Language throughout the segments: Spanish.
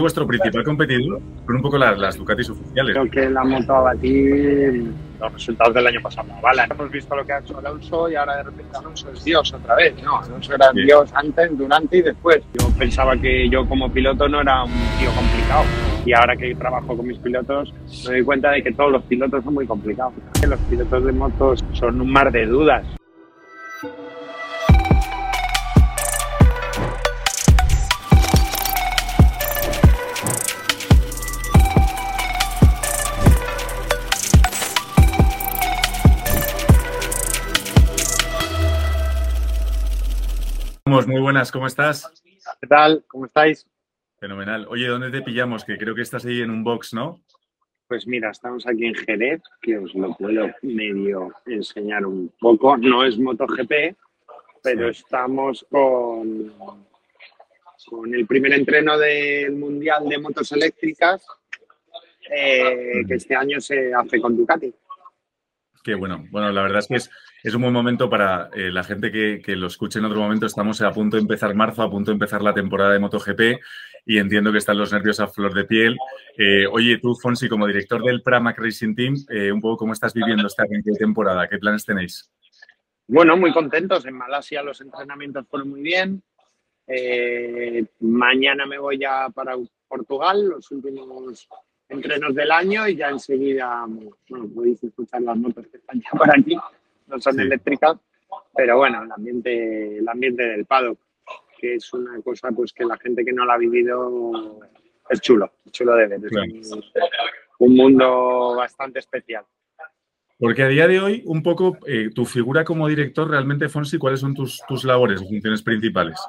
vuestro principal competidor con un poco las, las Ducatis oficiales. Creo que la moto a batir los resultados del año pasado. Vale, hemos visto lo que ha hecho Alonso y ahora de repente Alonso es Dios otra vez. No, Alonso era Sí. Dios antes, durante y después. Yo pensaba que yo como piloto no era un tío complicado. Y ahora que trabajo con mis pilotos, me doy cuenta de que todos los pilotos son muy complicados. Los pilotos de motos son un mar de dudas. Muy buenas, ¿cómo estás? ¿Qué tal? ¿Cómo estáis? Fenomenal. Oye, ¿dónde te pillamos? Que creo que estás ahí en un box, ¿no? Pues mira, estamos aquí en Jerez, que os lo puedo medio enseñar un poco. No es MotoGP, pero Sí. estamos con, con el primer entreno del Mundial de Motos Eléctricas, eh, que este año se hace con Ducati. Qué bueno. Bueno, la verdad es que es, es un buen momento para eh, la gente que, lo escuche en otro momento. Estamos a punto de empezar marzo, a punto de empezar la temporada de MotoGP y entiendo que están los nervios a flor de piel. Eh, oye, tú, Fonsi, como director del Pramac Racing Team, eh, un poco cómo estás viviendo esta temporada, ¿qué planes tenéis? Bueno, muy contentos. En Malasia los entrenamientos fueron muy bien. Mañana me voy ya para Portugal, los últimos entrenos del año y ya enseguida, bueno, podéis escuchar las motos que están ya por aquí, no son Sí. eléctricas, pero bueno, el ambiente, el ambiente del paddock, que es una cosa pues que la gente que no la ha vivido es chulo, es chulo de ver, es Claro. un, un mundo bastante especial. Porque a día de hoy, un poco, eh, tu figura como director, realmente, Fonsi, ¿cuáles son tus, tus labores o funciones principales?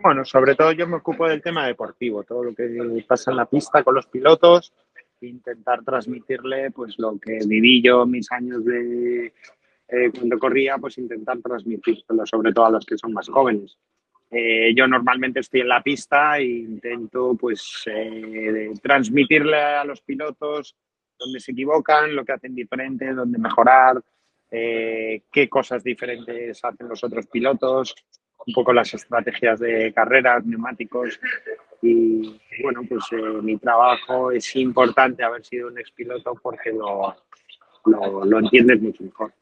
Bueno, sobre todo yo me ocupo del tema deportivo, todo lo que pasa en la pista con los pilotos, intentar transmitirle pues lo que viví yo mis años de eh, cuando corría, pues intentar transmitírselo sobre todo a los que son más jóvenes. Eh, yo normalmente estoy en la pista e intento pues eh, transmitirle a los pilotos dónde se equivocan, lo que hacen diferente, dónde mejorar, eh, qué cosas diferentes hacen los otros pilotos, un poco las estrategias de carreras, neumáticos. Y bueno, pues eh, mi trabajo es importante haber sido un expiloto porque lo, lo, lo entiendes mucho mejor.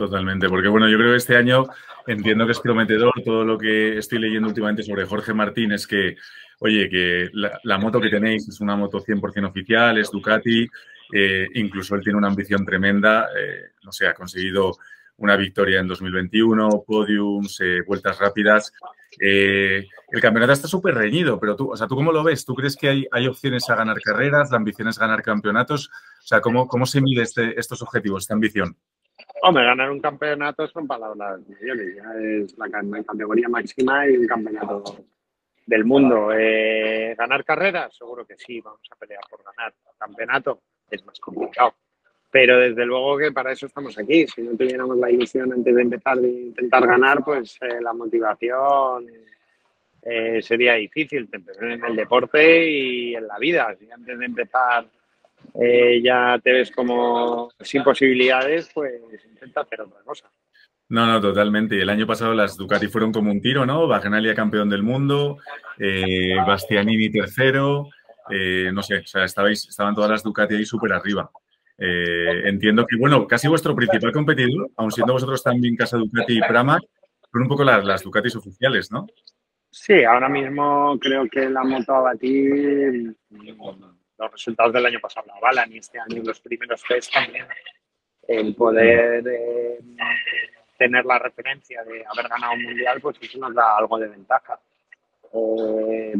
Totalmente, porque bueno, yo creo que este año entiendo que es prometedor todo lo que estoy leyendo últimamente sobre Jorge Martín, es que, oye, que la, moto que tenéis es una moto 100% oficial, es Ducati, eh, incluso él tiene una ambición tremenda, eh, no sé, ha conseguido una victoria en 2021, podiums, vueltas rápidas. Eh, el campeonato está súper reñido, pero tú, o sea, ¿tú cómo lo ves? ¿Tú crees que hay, hay opciones a ganar carreras? ¿La ambición es ganar campeonatos? O sea, ¿cómo, cómo se mide este, estos objetivos, esta ambición? Hombre, ganar un campeonato son palabras mayores, ya es la ca- categoría máxima y un campeonato del mundo. Eh, ¿Ganar carreras? Seguro que sí, vamos a pelear por ganar. Campeonato es más complicado. Pero desde luego que para eso estamos aquí. Si no tuviéramos la ilusión antes de empezar de intentar ganar, pues eh, la motivación eh, sería difícil en el deporte y en la vida. Si antes de empezar eh, ya te ves como sin posibilidades, pues intenta hacer otra cosa. No, no, totalmente. Y el año pasado las Ducati fueron como un tiro, ¿no? Bagnalia campeón del mundo, eh, Bastianini tercero, eh, no sé, o sea, estabais, estaban todas las Ducati ahí súper arriba. Eh, entiendo que, bueno, casi vuestro principal competidor, aun siendo vosotros también Casa Ducati y Pramac, son un poco las, las Ducatis oficiales, ¿no? Sí, ahora mismo creo que la moto a batir los resultados del año pasado la avalan y este año los primeros test también. El poder eh, tener la referencia de haber ganado un mundial, pues eso nos da algo de ventaja. Eh,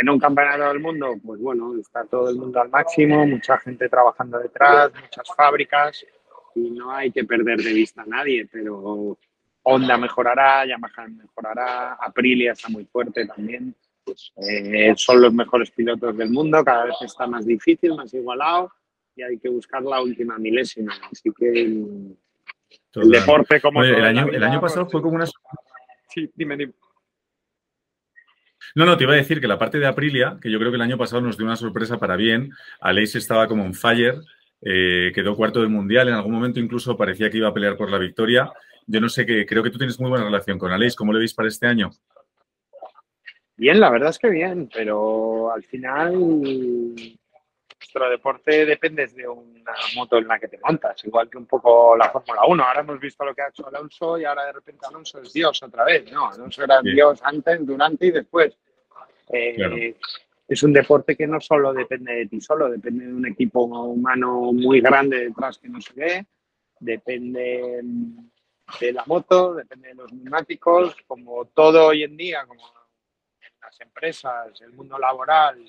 en un campeonato del mundo, pues bueno, está todo el mundo al máximo, mucha gente trabajando detrás, muchas fábricas y no hay que perder de vista a nadie, pero Honda mejorará, Yamaha mejorará, Aprilia está muy fuerte también. Pues, eh, son los mejores pilotos del mundo, cada vez está más difícil, más igualado y hay que buscar la última milésima. Así que el, el deporte como Oye, el año, el año pasado pues, fue como una... Sí, dime, dime. No, no, te iba a decir que la parte de Aprilia, que yo creo que el año pasado nos dio una sorpresa para bien, Aleix estaba como en fire, eh, quedó cuarto del mundial, en algún momento incluso parecía que iba a pelear por la victoria. Yo no sé qué, creo que tú tienes muy buena relación con Aleix, ¿cómo le veis para este año? Bien, la verdad es que bien, pero al final nuestro deporte depende de una moto en la que te montas, igual que un poco la Fórmula 1. Ahora hemos visto lo que ha hecho Alonso y ahora de repente Alonso es Dios otra vez. No, Alonso era Dios antes, durante y después. Eh, es un deporte que no solo depende de ti solo, depende de un equipo humano muy grande detrás que no se ve, depende de la moto, depende de los neumáticos, como todo hoy en día, como las empresas, el mundo laboral.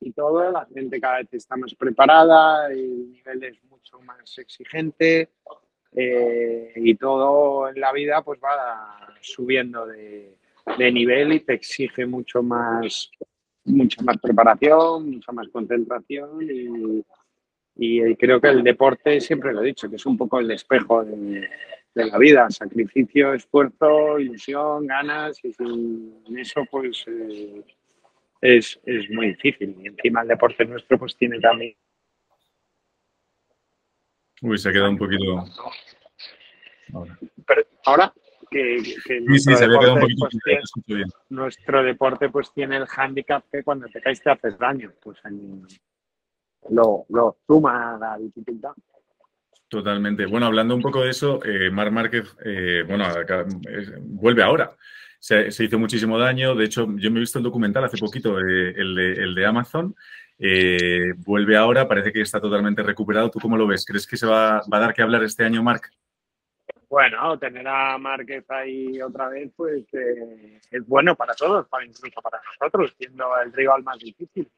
Y todo, la gente cada vez está más preparada, el nivel es mucho más exigente eh, y todo en la vida pues va subiendo de, nivel y te exige mucho más, mucha más preparación, mucha más concentración y, y creo que el deporte, siempre lo he dicho, que es un poco el espejo de, de la vida, sacrificio, esfuerzo, ilusión, ganas, y sin eso pues eh, es, es, muy difícil. Y encima el deporte nuestro pues tiene también... Uy, se ha quedado un poquito... Ahora, Pero ahora que, que sí, sí, se había quedado un poquito pues, tiene, bien. Nuestro deporte pues tiene el hándicap que cuando te caes te haces daño, pues lo, lo suma la dificultad. Totalmente. Bueno, hablando un poco de eso, eh, Mar Márquez, eh, bueno, eh, vuelve ahora. Se, hizo muchísimo daño. De hecho, yo me he visto el documental hace poquito, eh, el de, el, de, Amazon. Eh, vuelve ahora, parece que está totalmente recuperado. ¿Tú cómo lo ves? ¿Crees que se va, a dar que hablar este año, Marc? Bueno, tener a Márquez ahí otra vez, pues es bueno para todos, incluso para nosotros, siendo el rival más difícil.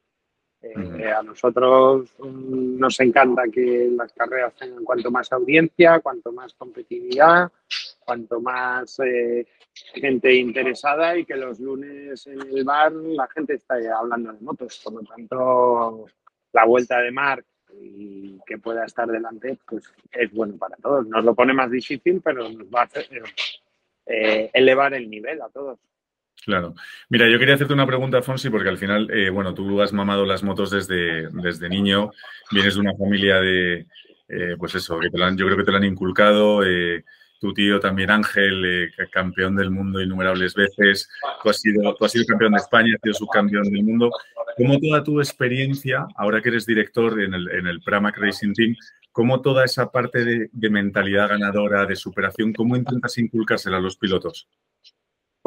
Eh, a nosotros mm, nos encanta que las carreras tengan cuanto más audiencia, cuanto más competitividad, cuanto más eh, gente interesada y que los lunes en el bar la gente está hablando de motos. Por lo tanto, la vuelta de Marc y que pueda estar delante, pues es bueno para todos. Nos lo pone más difícil, pero nos va a hacer, eh, elevar el nivel a todos. Claro. Mira, yo quería hacerte una pregunta, Fonsi, porque al final, eh, bueno, tú has mamado las motos desde, desde niño, vienes de una familia de, eh, pues eso, que te han, yo creo que te lo han inculcado, eh, tu tío también Ángel, eh, campeón del mundo innumerables veces, tú has, sido, tú has sido campeón de España, has sido subcampeón del mundo. ¿Cómo toda tu experiencia, ahora que eres director en el, en el Pramac Racing Team, cómo toda esa parte de, de mentalidad ganadora, de superación, cómo intentas inculcársela a los pilotos?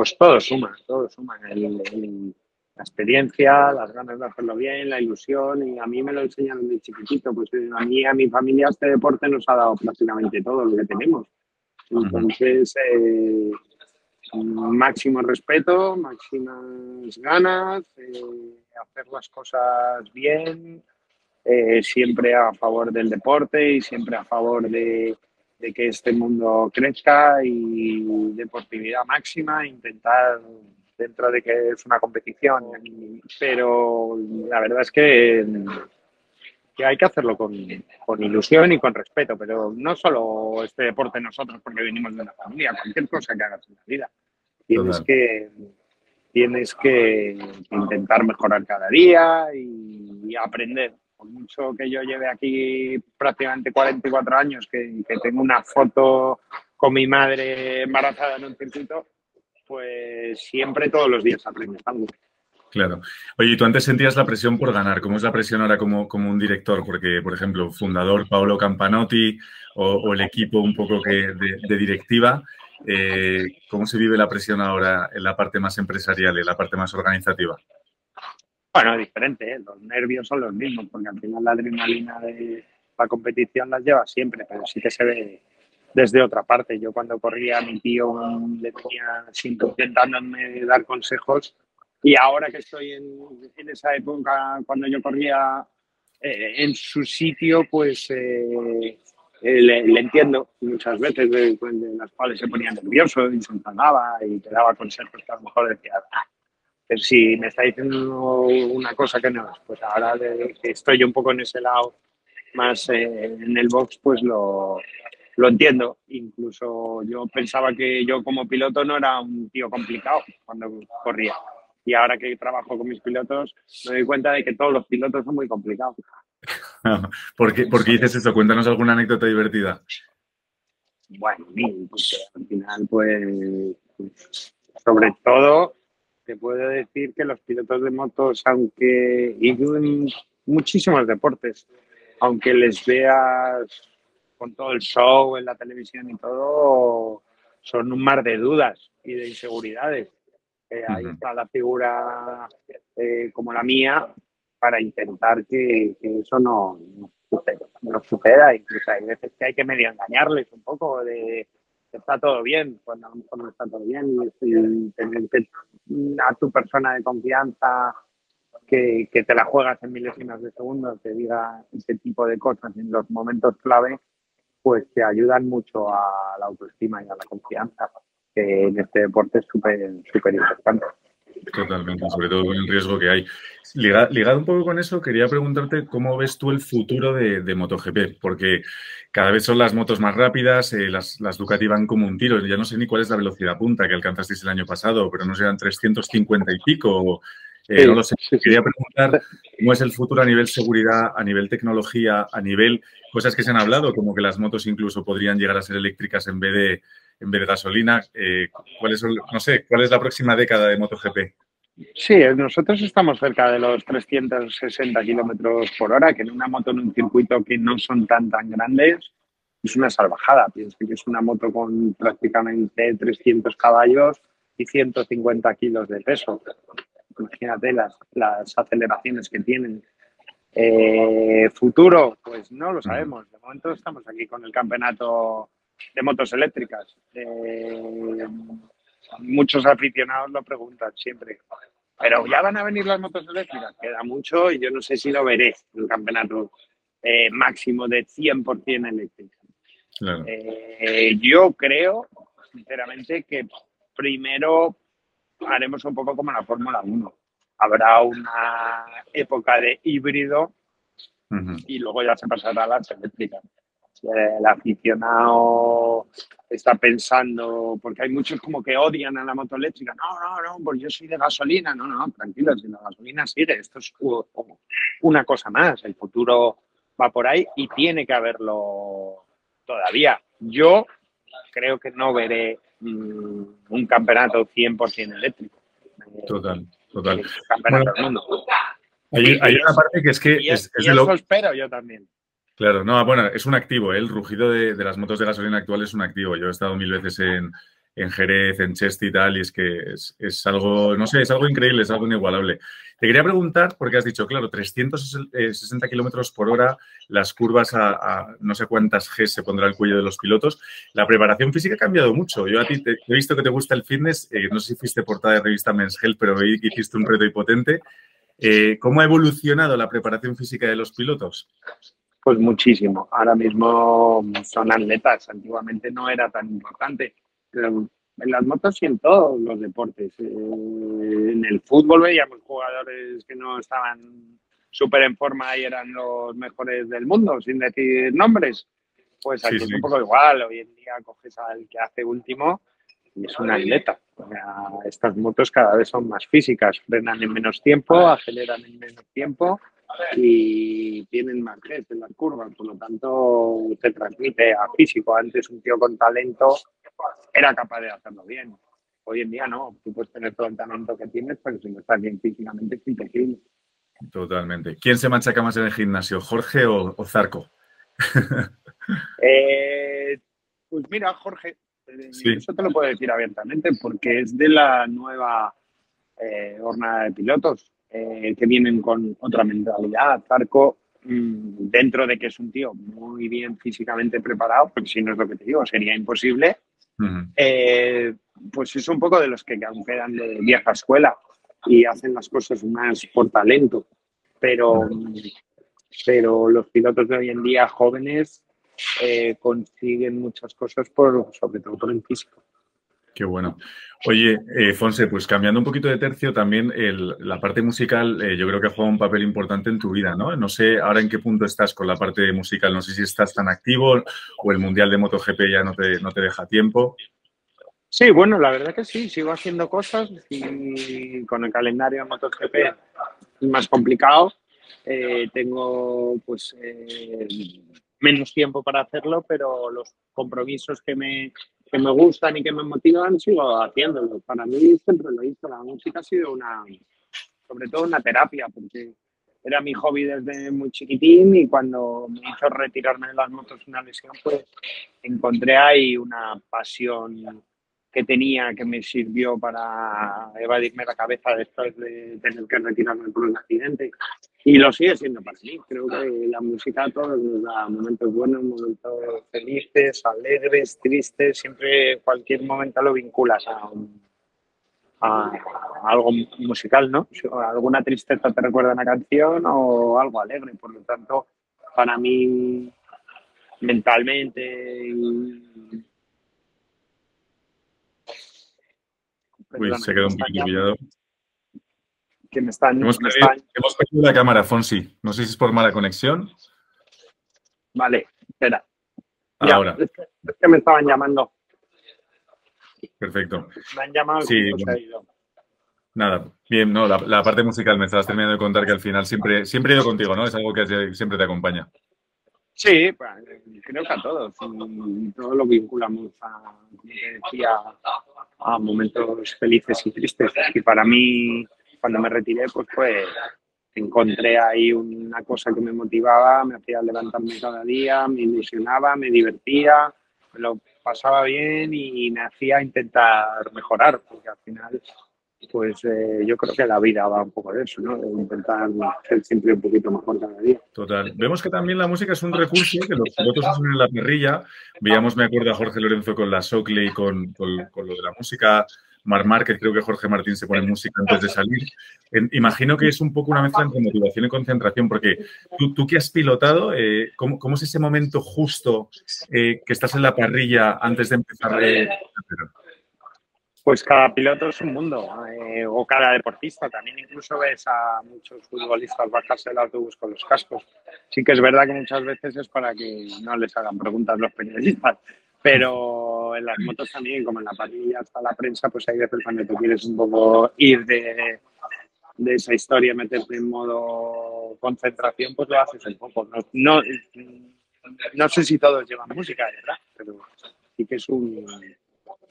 Pues todo suma, todo suma. El, el, la experiencia, las ganas de hacerlo bien, la ilusión, y a mí me lo enseñaron de chiquitito. Pues eh, a mí, a mi familia, este deporte nos ha dado prácticamente todo lo que tenemos. Entonces, eh, máximo respeto, máximas ganas, eh, hacer las cosas bien, eh, siempre a favor del deporte y siempre a favor de, de que este mundo crezca y deportividad máxima, intentar dentro de que es una competición, pero la verdad es que, que hay que hacerlo con, con, ilusión y con respeto, pero no solo este deporte nosotros porque venimos de una familia, cualquier cosa que hagas en la vida. Tienes que, tienes que intentar mejorar cada día y, y aprender por mucho que yo lleve aquí prácticamente 44 años, que, que, tengo una foto con mi madre embarazada en un circuito, pues siempre todos los días aprendes algo. Claro. Oye, tú antes sentías la presión por ganar. ¿Cómo es la presión ahora como, como un director? Porque, por ejemplo, fundador Paolo Campanotti o, el equipo un poco que de, de directiva, eh, ¿cómo se vive la presión ahora en la parte más empresarial, en la parte más organizativa? Bueno, diferente, ¿eh? los nervios son los mismos, porque al final la adrenalina de la competición las lleva siempre, pero sí que se ve desde otra parte. Yo cuando corría a mi tío le tenía siempre intentándome dar consejos y ahora que estoy en, en esa época, cuando yo corría eh, en su sitio, pues eh, le, le, entiendo muchas veces de, de, las cuales se ponía nervioso y y te daba consejos que a lo mejor decía, ah, pero si me está diciendo una cosa que no es, pues ahora de, que estoy yo un poco en ese lado más eh, en el box, pues lo, lo entiendo. Incluso yo pensaba que yo como piloto no era un tío complicado cuando corría. Y ahora que trabajo con mis pilotos, me doy cuenta de que todos los pilotos son muy complicados. ¿Por qué, ¿Por qué dices eso? Cuéntanos alguna anécdota divertida. Bueno, porque al final, pues, sobre todo te puedo decir que los pilotos de motos, aunque en muchísimos deportes, aunque les veas con todo el show en la televisión y todo, son un mar de dudas y de inseguridades. Eh, ahí está la figura eh, como la mía para intentar que, eso no, no, suceda. Incluso hay veces que hay que medio engañarles un poco de que está todo bien, cuando a lo mejor no está todo bien, y, tener a tu persona de confianza que, que, te la juegas en milésimas de segundo, te diga ese tipo de cosas en los momentos clave, pues te ayudan mucho a la autoestima y a la confianza, que en este deporte es súper súper importante. Totalmente, sobre todo con el riesgo que hay. Ligado, un poco con eso, quería preguntarte cómo ves tú el futuro de, MotoGP, porque cada vez son las motos más rápidas, eh, las, las, Ducati van como un tiro, ya no sé ni cuál es la velocidad punta que alcanzasteis el año pasado, pero no serán 350 y pico. Eh, no lo sé. Quería preguntar cómo es el futuro a nivel seguridad, a nivel tecnología, a nivel cosas que se han hablado, como que las motos incluso podrían llegar a ser eléctricas en vez de, en gasolina. Eh, ¿cuál es, no sé, ¿cuál es la próxima década de MotoGP? Sí, nosotros estamos cerca de los 360 kilómetros por hora, que en una moto en un circuito que no son tan tan grandes es una salvajada. Pienso que es una moto con prácticamente 300 caballos y 150 kilos de peso. Imagínate las, las aceleraciones que tienen. Eh, futuro, pues no lo sabemos. De momento estamos aquí con el campeonato de motos eléctricas. Eh, muchos aficionados lo preguntan siempre. Pero ya van a venir las motos eléctricas. Queda mucho y yo no sé si lo veré el campeonato eh, máximo de 100% eléctrico. yo creo, sinceramente, que primero haremos un poco como la Fórmula 1 habrá una época de híbrido y luego ya se pasará a las eléctricas. El aficionado está pensando, porque hay muchos como que odian a la moto eléctrica. No, no, no, pues yo soy de gasolina. No, no, tranquilo, si la gasolina sigue, esto es una cosa más. El futuro va por ahí y tiene que haberlo todavía. Yo creo que no veré mm, un campeonato 100% eléctrico. Total. Total. hay, una parte que es que... es, eso espero yo también. Claro, no, bueno, es un activo. ¿eh? El rugido de, las motos de gasolina actual es un activo. Yo he estado mil veces en, en Jerez, en Cheste y tal, y es que es, algo, no sé, es algo increíble, es algo inigualable. Te quería preguntar, porque has dicho, claro, 360 kilómetros por hora, las curvas a, no sé cuántas G se pondrá el cuello de los pilotos. La preparación física ha cambiado mucho. Yo a ti he visto que te gusta el fitness, eh, no sé si fuiste portada de revista Men's Health, pero veí que hiciste un reto hipotente. Eh, ¿Cómo ha evolucionado la preparación física de los pilotos? Pues muchísimo. Ahora mismo son atletas. Antiguamente no era tan importante en las motos y en todos los deportes. Eh, en el fútbol veíamos jugadores que no estaban súper en forma y eran los mejores del mundo, sin decir nombres. Pues aquí es un poco igual. Hoy en día coges al que hace último y es un atleta. estas motos cada vez son más físicas, frenan en menos tiempo, aceleran en menos tiempo y tienen más en las curvas. Por lo tanto, te transmite a físico. Antes un tío con talento era capaz de hacerlo bien. Hoy en día no, tú puedes tener todo el talento que tienes, pero si no estás bien físicamente es imposible. Totalmente. ¿Quién se machaca más en el gimnasio, Jorge o, Zarco? Eh, pues mira, Jorge, eh, eso te lo puedo decir abiertamente porque es de la nueva eh, jornada de pilotos que vienen con otra mentalidad. Zarco mm, dentro de que es un tío muy bien físicamente preparado, porque si no es lo que te digo, sería imposible, eh, pues es un poco de los que quedan de vieja escuela y hacen las cosas más por talento. Pero, pero los pilotos de hoy en día jóvenes eh, consiguen muchas cosas, por, sobre todo por el físico. Qué bueno. Oye, eh, Fonse, pues cambiando un poquito de tercio, también la parte musical yo creo que ha jugado un papel importante en tu vida, ¿no? No sé ahora en qué punto estás con la parte musical, no sé si estás tan activo o el Mundial de MotoGP ya no te, no te deja tiempo. Sí, bueno, la verdad que sí, sigo haciendo cosas y con el calendario de MotoGP más complicado. Eh, tengo pues eh, menos tiempo para hacerlo, pero los compromisos que me que me gustan y que me motivan, sigo haciéndolo. Para mí siempre lo hice. La música ha sido una, sobre todo una terapia, porque era mi hobby desde muy chiquitín y cuando me hizo retirarme de las motos una lesión, pues encontré ahí una pasión que tenía que me sirvió para evadirme la cabeza después de tener que retirarme por un accidente. Y lo sigue siendo para mí. Creo que la música a todos nos da momentos buenos, momentos felices, alegres, tristes. Siempre, cualquier momento lo vinculas a, a algo musical, ¿no? Alguna tristeza te recuerda una canción o algo alegre. Por lo tanto, para mí, mentalmente y Uy, se quedó un poquito pillado. Que me están, hemos, perdido, la cámara, Fonsi. No sé si es por mala conexión. Vale, espera. Ahora. es, que, me estaban llamando. Perfecto. Me han llamado sí, Nada, bien, no, la, parte musical me estabas terminando de contar que al final siempre, siempre he ido contigo, ¿no? Es algo que siempre te acompaña. Sí, pues, creo que a todos. Todo lo vinculamos a, decía, a momentos felices y tristes. Y para mí, cuando me retiré, pues pues encontré ahí una cosa que me motivaba, me hacía levantarme cada día, me ilusionaba, me divertía, me lo pasaba bien y me hacía intentar mejorar, porque al final, pues eh, yo creo que la vida va un poco de eso, ¿no? De intentar ser siempre un poquito mejor cada día. Total. Vemos que también la música es un recurso que los pilotos usan en la perrilla. Veíamos, me acuerdo, a Jorge Lorenzo con la Socle y con, con lo de la música Mar Márquez, creo que Jorge Martín se pone música antes de salir. imagino que es un poco una mezcla entre motivación y concentración, porque tú, tú que has pilotado, eh, ¿cómo, ¿cómo, es ese momento justo eh, que estás en la parrilla antes de empezar? Eh, pues cada piloto es un mundo, o cada deportista. También incluso ves a muchos futbolistas bajarse del autobús con los cascos. Sí que es verdad que muchas veces es para que no les hagan preguntas los periodistas, pero en las motos también, como en la parrilla hasta la prensa, pues hay veces cuando te quieres un poco ir de, de esa historia, meterte en modo concentración, pues lo haces un poco. No, no, sé si todos llevan música, ¿verdad? Pero sí que es un,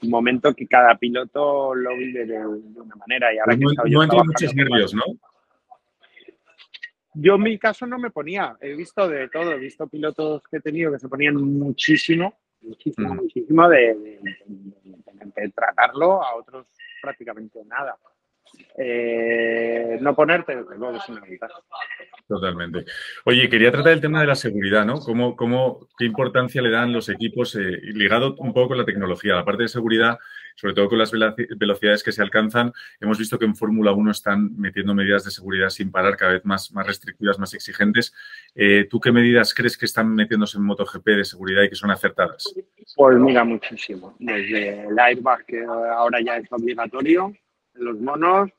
momento que cada piloto lo vive de, una manera. Y ahora pues que no, no muchos nervios, ¿no? Yo en mi caso no me ponía, he visto de todo, he visto pilotos que he tenido que se ponían muchísimo muchísimo, muchísimo de, tratarlo, a otros prácticamente nada. Eh, no ponerte, luego es una Totalmente. Oye, quería tratar el tema de la seguridad, ¿no? ¿Cómo, cómo, ¿Qué importancia le dan los equipos eh, ligado un poco con la tecnología? La parte de seguridad, sobre todo con las velocidades que se alcanzan, hemos visto que en Fórmula 1 están metiendo medidas de seguridad sin parar, cada vez más, más restrictivas, más exigentes. Eh, ¿Tú qué medidas crees que están metiéndose en MotoGP de seguridad y que son acertadas? Pues mira, muchísimo. Desde el airbag, que ahora ya es obligatorio, los monos,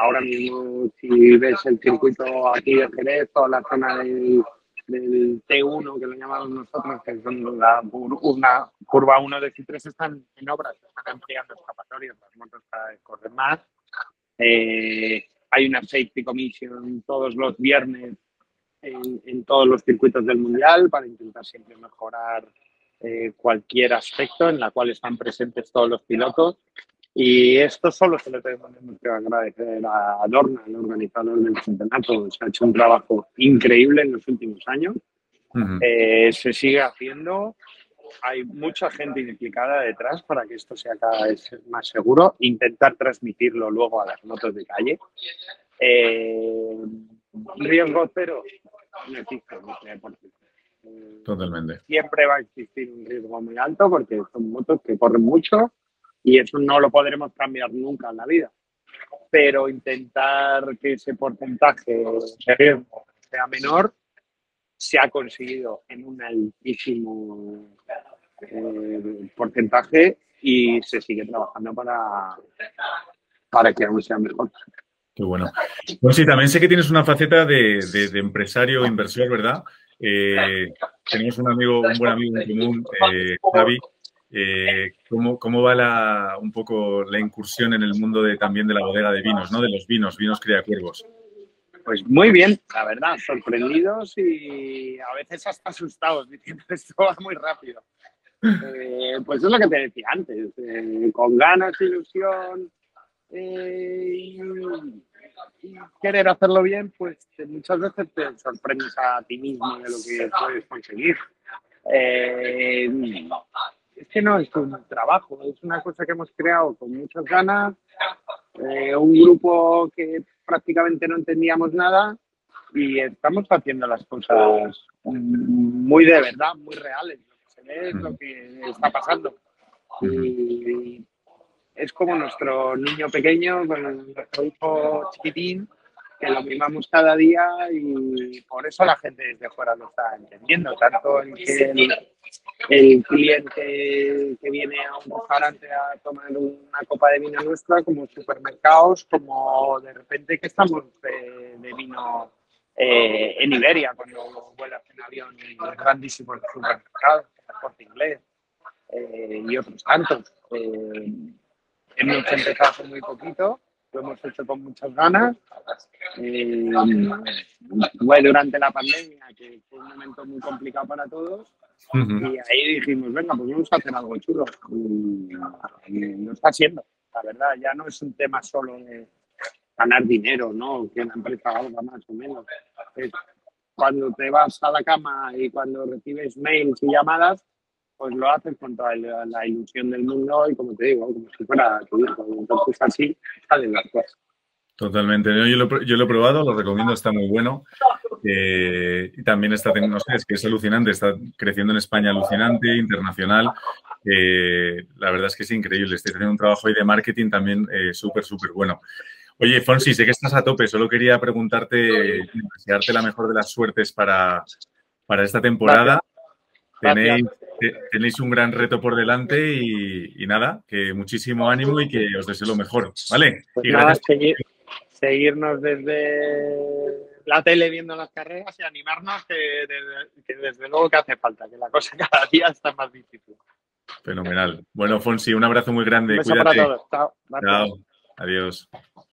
ahora mismo si ves el circuito aquí de Jerez o la zona del, T1 que lo llamamos nosotros, que son la, una curva 1 de C3 están en obras, están ampliando escapatorias, las motos cada vez corren más. Eh, hay una safety commission todos los viernes en, todos los circuitos del mundial para intentar siempre mejorar eh, cualquier aspecto en la cual están presentes todos los pilotos y esto solo se le tenemos que agradecer a Dorna, el organizador del campeonato. Se ha hecho un trabajo increíble en los últimos años. Eh, se sigue haciendo. Hay mucha gente implicada detrás para que esto sea cada vez más seguro. Intentar transmitirlo luego a las motos de calle. Eh, riesgo cero no existe en este deporte. Totalmente. Siempre va a existir un riesgo muy alto porque son motos que corren mucho y eso no lo podremos cambiar nunca en la vida. Pero intentar que ese porcentaje sea menor se ha conseguido en un altísimo eh, porcentaje y se sigue trabajando para, para que aún sea mejor. Qué bueno. Pues sí, también sé que tienes una faceta de, de, empresario inversor, ¿verdad? Eh, tenemos un amigo, un buen amigo en común, eh, Javi, eh, ¿cómo, ¿cómo, va la, un poco la incursión en el mundo de, también de la bodega de vinos, ¿no? de los vinos, vinos criacuervos? Pues muy bien, la verdad, sorprendidos y a veces hasta asustados, diciendo esto va muy rápido. Eh, pues es lo que te decía antes, eh, con ganas, ilusión y, querer hacerlo bien, pues muchas veces te sorprendes a ti mismo de lo que puedes conseguir. Es que no es un trabajo, es una cosa que hemos creado con muchas ganas, un grupo que prácticamente no entendíamos nada y estamos haciendo las cosas muy de verdad, muy reales. Lo que se ve es lo que está pasando. Y es como nuestro niño pequeño, nuestro hijo chiquitín, lo mimamos cada día y por eso la gente desde fuera lo está entendiendo, tanto en que el, cliente que viene a un restaurante a tomar una copa de vino nuestra, como supermercados, como de repente que estamos de vino eh, en Iberia, cuando vuelas en avión grandísimos supermercados, transporte inglés eh, y otros tantos. Eh, hemos empezado muy poquito, lo hemos hecho con muchas ganas. fue durante la pandemia, que fue un momento muy complicado para todos. Y ahí dijimos, venga, pues vamos a hacer algo chulo. Y, y lo está haciendo, la verdad. Ya no es un tema solo de ganar dinero, ¿no? Que la empresa haga más o menos. cuando te vas a la cama y cuando recibes mails y llamadas, pues lo haces con toda la, ilusión del mundo y como te digo, como si fuera tu hijo. Entonces así salen las cosas. Totalmente. Yo lo, yo lo, he probado, lo recomiendo, está muy bueno. Eh, y también está, no sé, es que es alucinante, está creciendo en España alucinante, internacional. Eh, la verdad es que es increíble. Estoy haciendo un trabajo ahí de marketing también eh, súper, súper bueno. Oye, Fonsi, sé que estás a tope. Solo quería preguntarte, desearte la mejor de las suertes para, para esta temporada. Tenéis, tenéis, un gran reto por delante y, nada, que muchísimo ánimo y que os deseo lo mejor. ¿Vale? Pues y gracias. seguirnos desde la tele viendo las carreras y animarnos que, desde luego que hace falta, que la cosa cada día está más difícil. Fenomenal. Bueno, Fonsi, un abrazo muy grande. Un beso para todos. Chao. Chao. Adiós.